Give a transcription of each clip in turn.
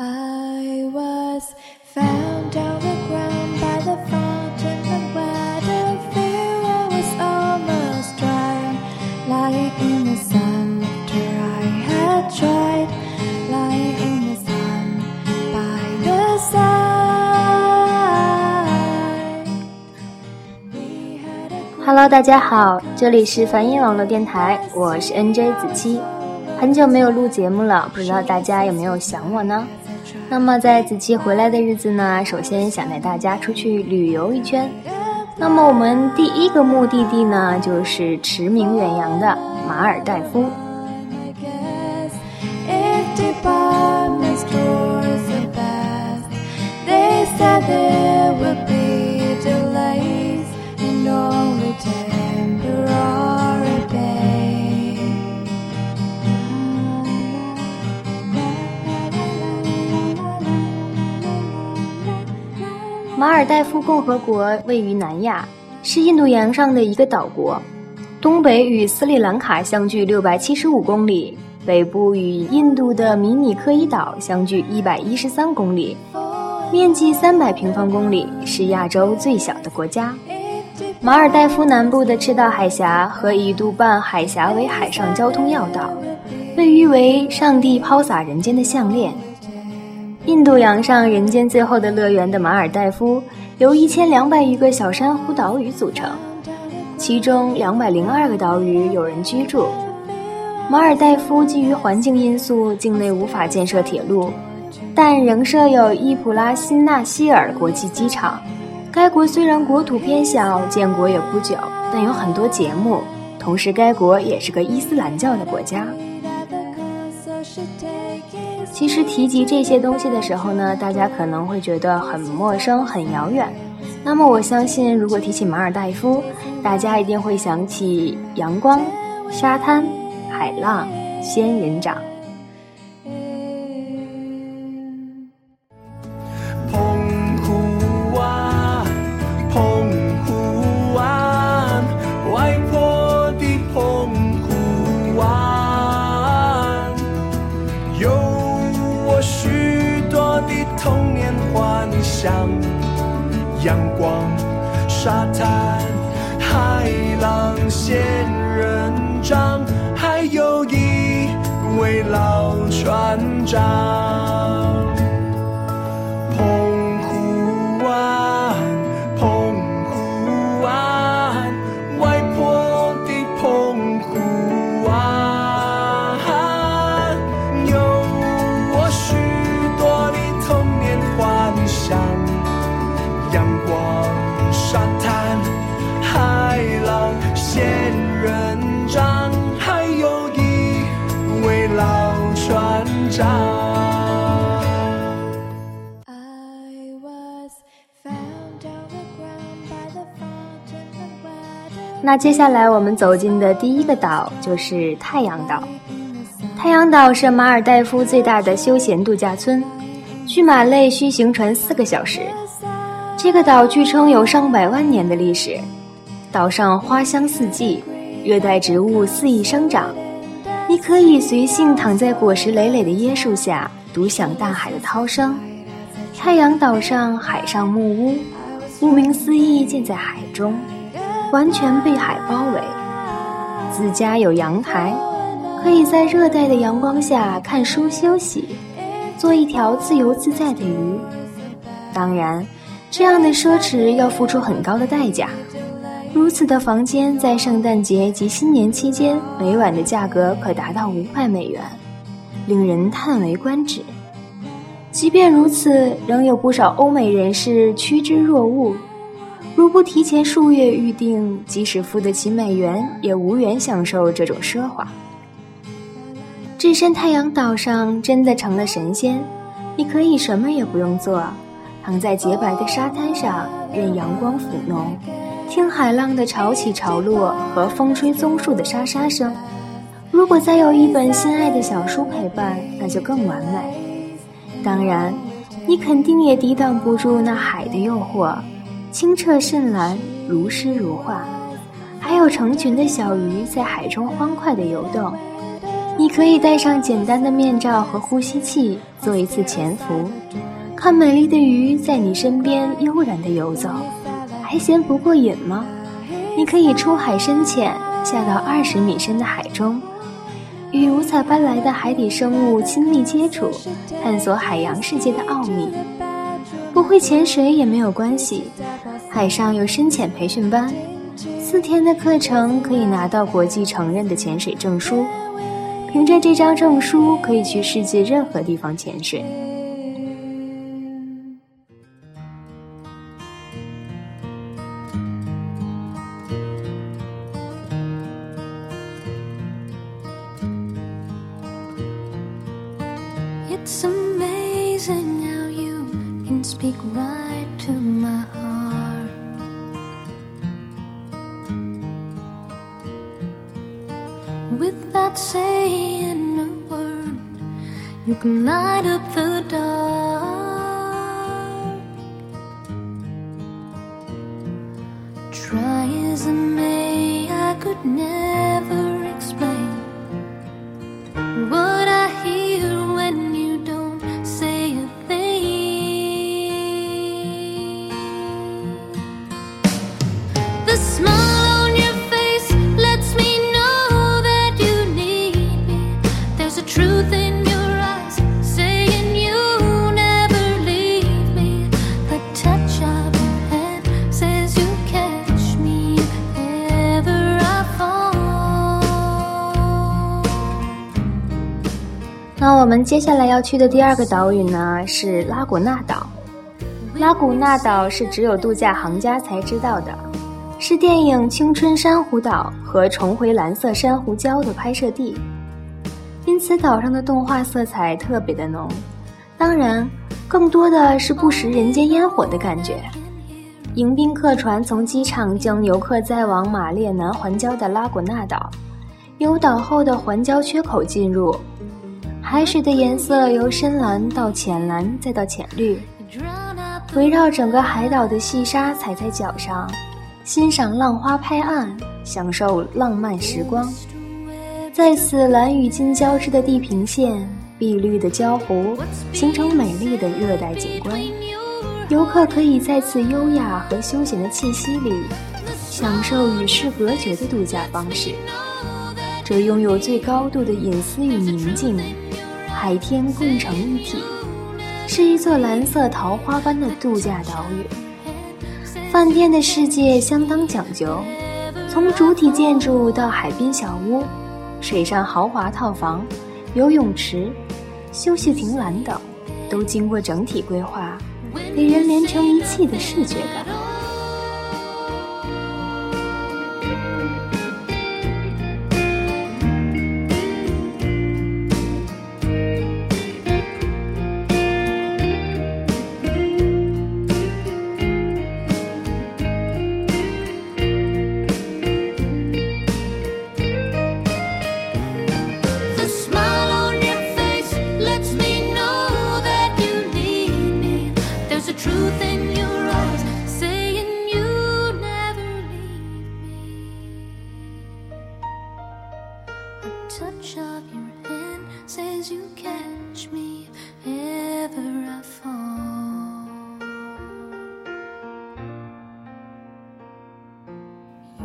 I was found on the ground by the fountain and where the river was almost dry, lying in the sun after I had tried, lying in the sun by the side. We had Hello，大家好，这里是梵音网络电台，我是 NJ 子期。很久没有录节目了，不知道大家有没有想我呢？那么在子期回来的日子呢，首先想带大家出去旅游一圈。那么我们第一个目的地呢，就是驰名远扬的马尔代夫。马尔代夫共和国位于南亚，是印度洋上的一个岛国，东北与斯里兰卡相距六百七十五公里，北部与印度的米尼科伊岛相距一百一十三公里，面积三百平方公里，是亚洲最小的国家。马尔代夫南部的赤道海峡和一度半海峡为海上交通要道，被誉为上帝抛洒人间的项链。印度洋上人间最后的乐园的马尔代夫，由一千两百余个小珊瑚岛屿组成，其中两百零二个岛屿有人居住。马尔代夫基于环境因素，境内无法建设铁路，但仍设有伊普拉辛纳希尔国际机场。该国虽然国土偏小，建国也不久，但有很多节目。同时，该国也是个伊斯兰教的国家。其实提及这些东西的时候呢，大家可能会觉得很陌生、很遥远。那么我相信，如果提起马尔代夫，大家一定会想起阳光、沙滩、海浪、仙人掌。那接下来我们走进的第一个岛就是太阳岛。太阳岛是马尔代夫最大的休闲度假村，去马累需行船四个小时。这个岛据称有上百万年的历史，岛上花香四季，热带植物肆意生长。你可以随性躺在果实累累的椰树下，独享大海的涛声。太阳岛上海上木屋，顾名思义建在海中，完全被海包围。自家有阳台，可以在热带的阳光下看书休息，做一条自由自在的鱼。当然，这样的奢侈要付出很高的代价。如此的房间在圣诞节及新年期间，每晚的价格可达到五百美元，令人叹为观止。即便如此，仍有不少欧美人士趋之若鹜。如不提前数月预定，即使付得起美元，也无缘享受这种奢华。置身太阳岛上，真的成了神仙。你可以什么也不用做，躺在洁白的沙滩上，任阳光抚弄，听海浪的潮起潮落和风吹棕树的沙沙声。如果再有一本心爱的小书陪伴，那就更完美。当然，你肯定也抵挡不住那海的诱惑，清澈深蓝，如诗如画，还有成群的小鱼在海中欢快地游动。你你可以戴上简单的面罩和呼吸器，做一次潜伏，看美丽的鱼在你身边悠然地游走，还嫌不过瘾吗？你可以出海深潜，下到二十米深的海中，与五彩斑斓的海底生物亲密接触，探索海洋世界的奥秘。不会潜水也没有关系，海上有深潜培训班，四天的课程可以拿到国际承认的潜水证书。凭着这张证书，可以去世界任何地方潜水。Saying a word, you can light up the 我们接下来要去的第二个岛屿呢是拉古纳岛。拉古纳岛是只有度假行家才知道的，是电影《青春珊瑚岛》和《重回蓝色珊瑚礁》的拍摄地，因此岛上的动画色彩特别的浓。当然，更多的是不食人间烟火的感觉。迎宾客船从机场将游客载往马列南环礁的拉古纳岛，由岛后的环礁缺口进入。海水的颜色由深蓝到浅蓝，再到浅绿，围绕整个海岛的细沙踩在脚上，欣赏浪花拍岸，享受浪漫时光。在此蓝与金交织的地平线，碧绿的礁湖形成美丽的热带景观。游客可以在此优雅和休闲的气息里，享受与世隔绝的度假方式。这拥有最高度的隐私与宁静，海天共成一体，是一座蓝色桃花般的度假岛屿。饭店的世界相当讲究，从主体建筑到海滨小屋，水上豪华套房、游泳池、休息亭栏等，都经过整体规划，给人连成一气的视觉感。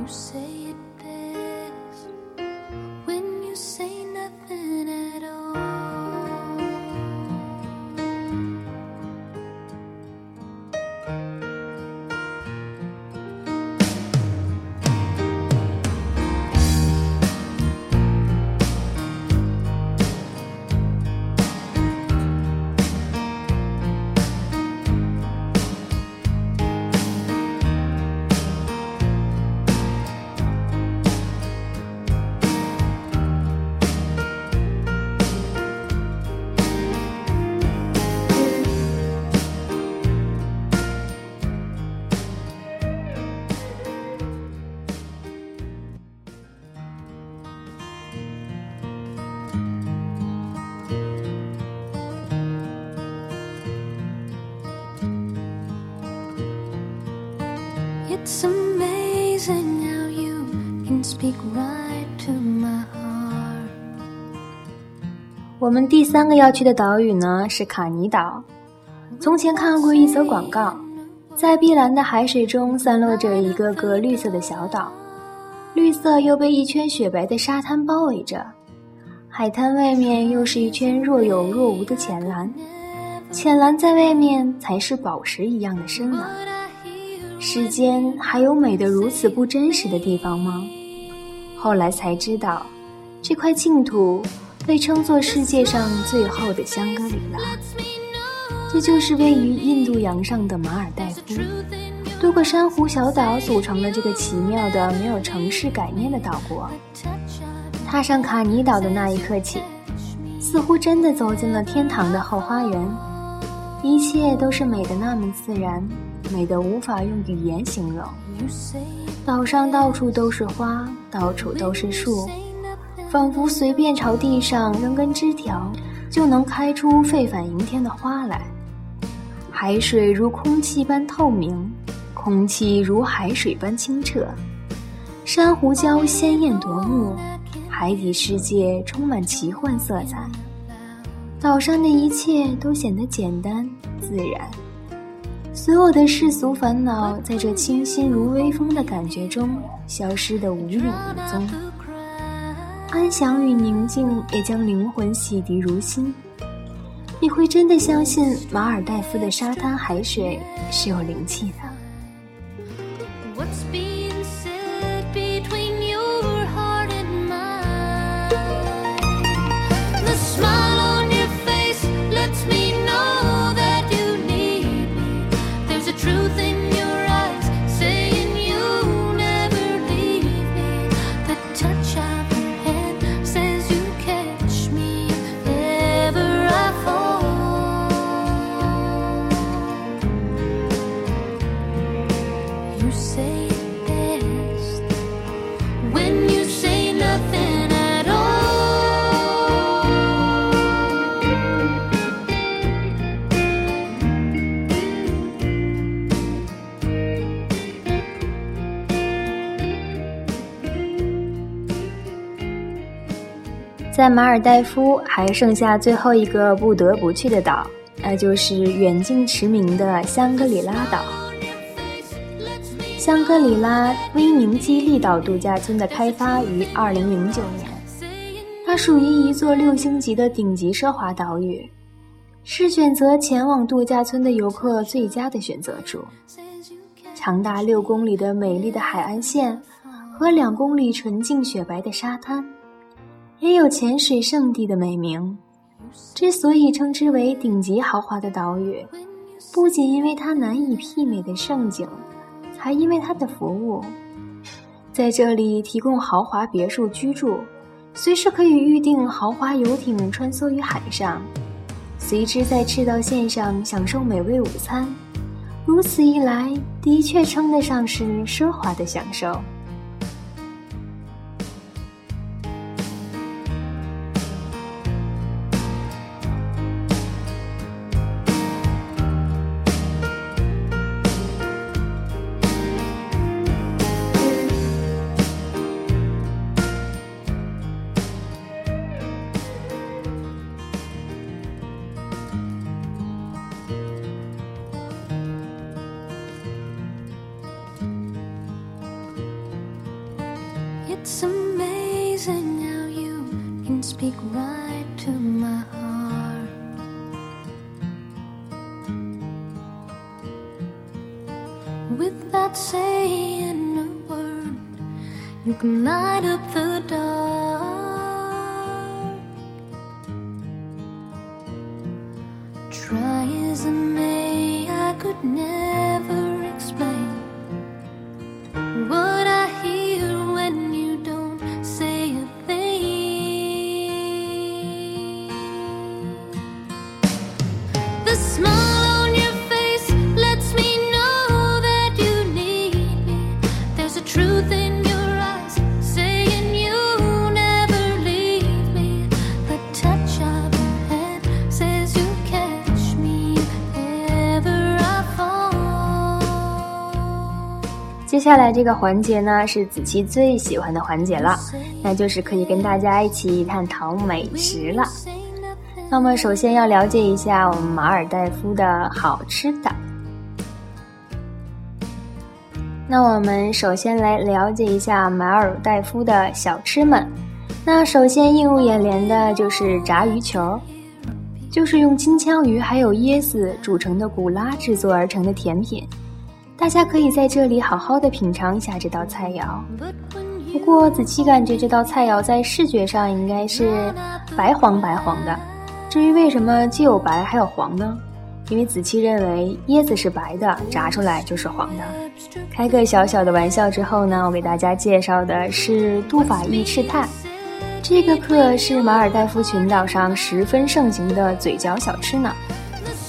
You say 我们第三个要去的岛屿呢是卡尼岛。从前看过一则广告，在碧蓝的海水中散落着一个个绿色的小岛，绿色又被一圈雪白的沙滩包围着，海滩外面又是一圈若有若无的浅蓝，浅蓝在外面才是宝石一样的深蓝。世间还有美得如此不真实的地方吗？后来才知道，这块净土。被称作世界上最后的香格里拉，这就是位于印度洋上的马尔代夫，多个珊瑚小岛组成了这个奇妙的没有城市概念的岛国。踏上卡尼岛的那一刻起，似乎真的走进了天堂的后花园，一切都是美的那么自然，美得无法用语言形容。岛上到处都是花，到处都是树。仿佛随便朝地上扔根枝条，就能开出沸反盈天的花来。海水如空气般透明，空气如海水般清澈，珊瑚礁鲜艳夺目，海底世界充满奇幻色彩。岛上的一切都显得简单自然，所有的世俗烦恼在这清新如微风的感觉中消失得无影无踪。安详与宁静也将灵魂洗涤如新。你会真的相信马尔代夫的沙滩海水是有灵气的？在马尔代夫还剩下最后一个不得不去的岛，那就是远近驰名的香格里拉岛。香格里拉威宁基利岛度假村的开发于2009年，它属于一座六星级的顶级奢华岛屿，是选择前往度假村的游客最佳的选择处。长达六公里的美丽的海岸线和两公里纯净雪白的沙滩。也有潜水圣地的美名。之所以称之为顶级豪华的岛屿，不仅因为它难以媲美的盛景，还因为它的服务。在这里提供豪华别墅居住，随时可以预订豪华游艇穿梭于海上，随之在赤道线上享受美味午餐。如此一来，的确称得上是奢华的享受。It's amazing how you can speak right to my heart. Without saying a word, you can light up the 接下来这个环节呢，是子期最喜欢的环节了，那就是可以跟大家一起探讨美食了。那么，首先要了解一下我们马尔代夫的好吃的。那我们首先来了解一下马尔代夫的小吃们。那首先映入眼帘的就是炸鱼球，就是用金枪鱼还有椰子煮成的古拉制作而成的甜品。大家可以在这里好好的品尝一下这道菜肴。不过子期感觉这道菜肴在视觉上应该是白黄白黄的。至于为什么既有白还有黄呢？因为子期认为椰子是白的，炸出来就是黄的。开个小小的玩笑之后呢，我给大家介绍的是杜法意赤炭。这个课是马尔代夫群岛上十分盛行的嘴嚼小吃呢。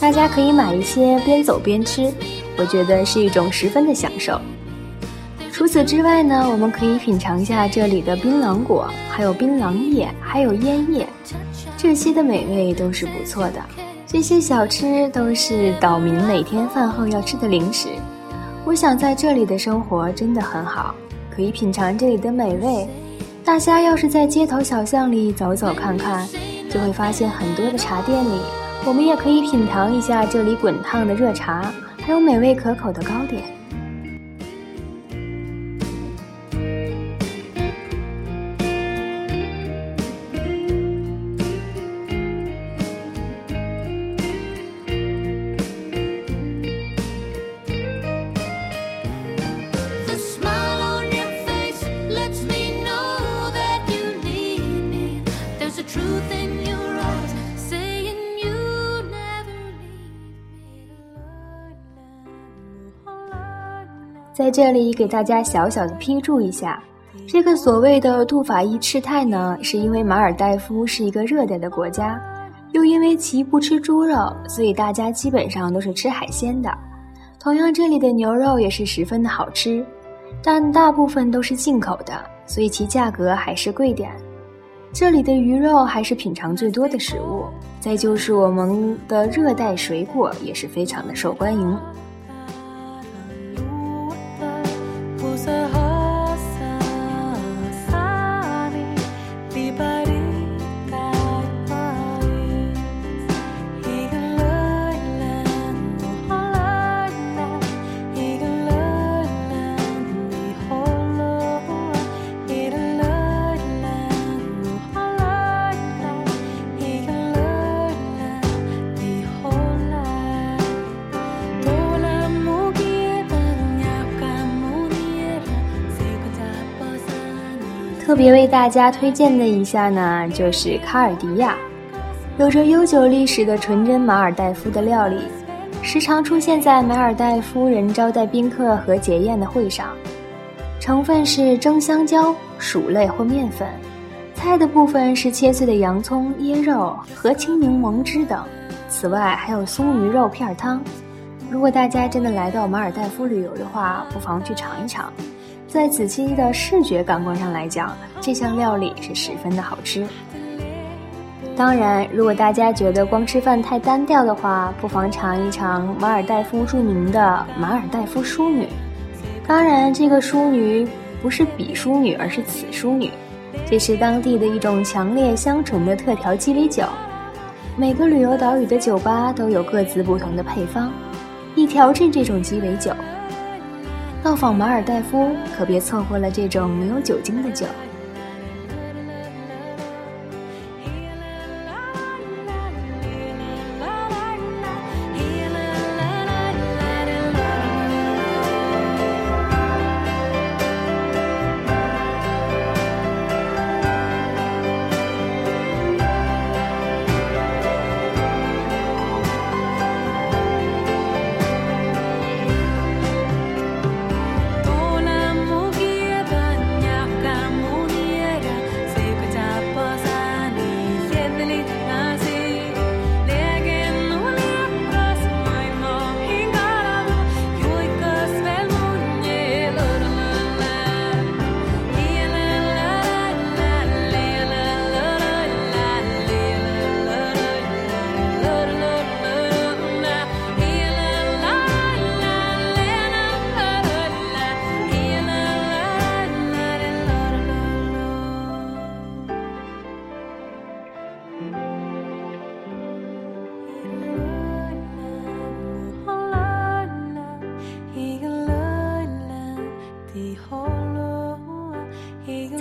大家可以买一些边走边吃，我觉得是一种十分的享受。除此之外呢，我们可以品尝一下这里的槟榔果，还有槟榔叶，还有烟叶，这些的美味都是不错的。这些小吃都是岛民每天饭后要吃的零食。我想在这里的生活真的很好，可以品尝这里的美味。大家要是在街头小巷里走走看看，就会发现很多的茶店里，我们也可以品尝一下这里滚烫的热茶，还有美味可口的糕点。在这里给大家小小的批注一下，这个所谓的杜法伊赤泰呢，是因为马尔代夫是一个热带的国家，又因为其不吃猪肉，所以大家基本上都是吃海鲜的。同样，这里的牛肉也是十分的好吃，但大部分都是进口的，所以其价格还是贵点。这里的鱼肉还是品尝最多的食物，再就是我们的热带水果也是非常的受欢迎。特别为大家推荐的一下呢，就是卡尔迪亚，有着悠久历史的纯真马尔代夫的料理，时常出现在马尔代夫人招待宾客和结宴的会上。成分是蒸香蕉、薯类或面粉，菜的部分是切碎的洋葱、椰肉和青柠檬汁等。此外还有松鱼肉片汤。如果大家真的来到马尔代夫旅游的话，不妨去尝一尝。在子期的视觉感官上来讲，这项料理是十分的好吃。当然，如果大家觉得光吃饭太单调的话，不妨尝一尝马尔代夫著名的马尔代夫淑女。当然，这个淑女不是彼淑女，而是此淑女。这是当地的一种强烈香醇的特调鸡尾酒。每个旅游岛屿的酒吧都有各自不同的配方，以调制这种鸡尾酒。到访马尔代夫，可别错过了这种没有酒精的酒。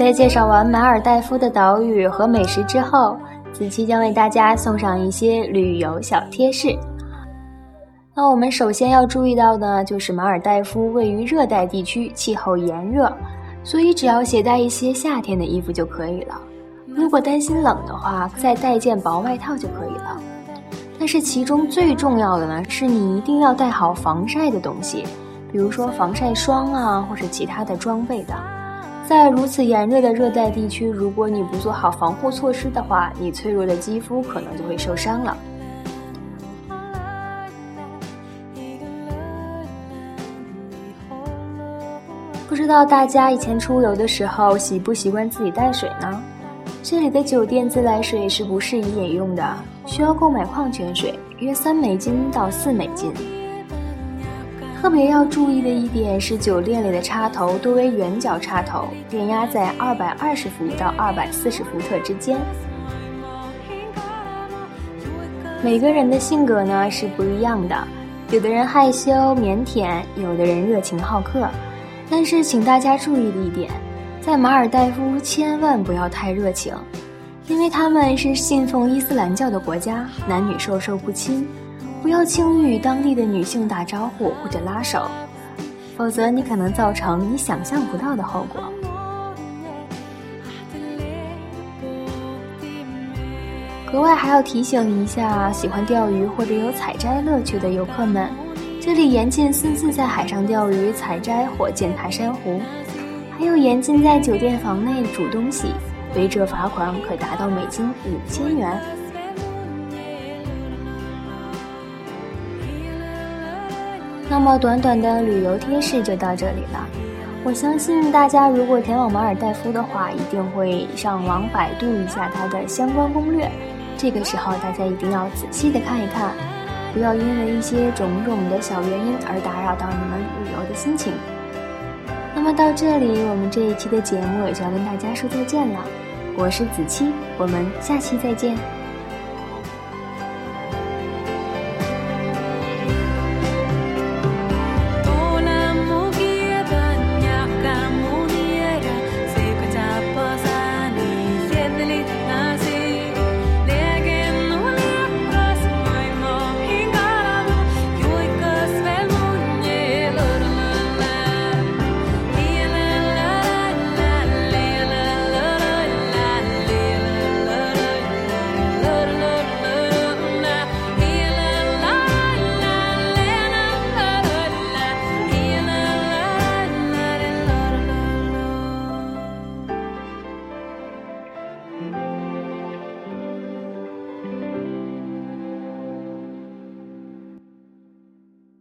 在介绍完马尔代夫的岛屿和美食之后，子期将为大家送上一些旅游小贴士。那我们首先要注意到的，就是马尔代夫位于热带地区，气候炎热，所以只要携带一些夏天的衣服就可以了。如果担心冷的话，再带件薄外套就可以了。但是其中最重要的呢，是你一定要带好防晒的东西，比如说防晒霜啊，或是其他的装备的。在如此炎热的热带地区，如果你不做好防护措施的话，你脆弱的肌肤可能就会受伤了。不知道大家以前出游的时候习不习惯自己带水呢？这里的酒店自来水是不适宜饮用的，需要购买矿泉水，约三美金到四美金。特别要注意的一点是，酒店里的插头多为圆角插头，电压在二百二十伏到二百四十伏特之间。每个人的性格呢是不一样的，有的人害羞腼腆，有的人热情好客。但是，请大家注意的一点，在马尔代夫千万不要太热情，因为他们是信奉伊斯兰教的国家，男女授受不亲。不要轻易与当地的女性打招呼或者拉手，否则你可能造成你想象不到的后果。格外还要提醒一下喜欢钓鱼或者有采摘乐趣的游客们，这里严禁私自在海上钓鱼、采摘或践踏珊瑚，还有严禁在酒店房内煮东西，违者罚款可达到美金五千元。那么短短的旅游贴士就到这里了。我相信大家如果前往马尔代夫的话，一定会上网百度一下它的相关攻略。这个时候大家一定要仔细的看一看，不要因为一些种种的小原因而打扰到你们旅游的心情。那么到这里，我们这一期的节目也就要跟大家说再见了。我是子期，我们下期再见。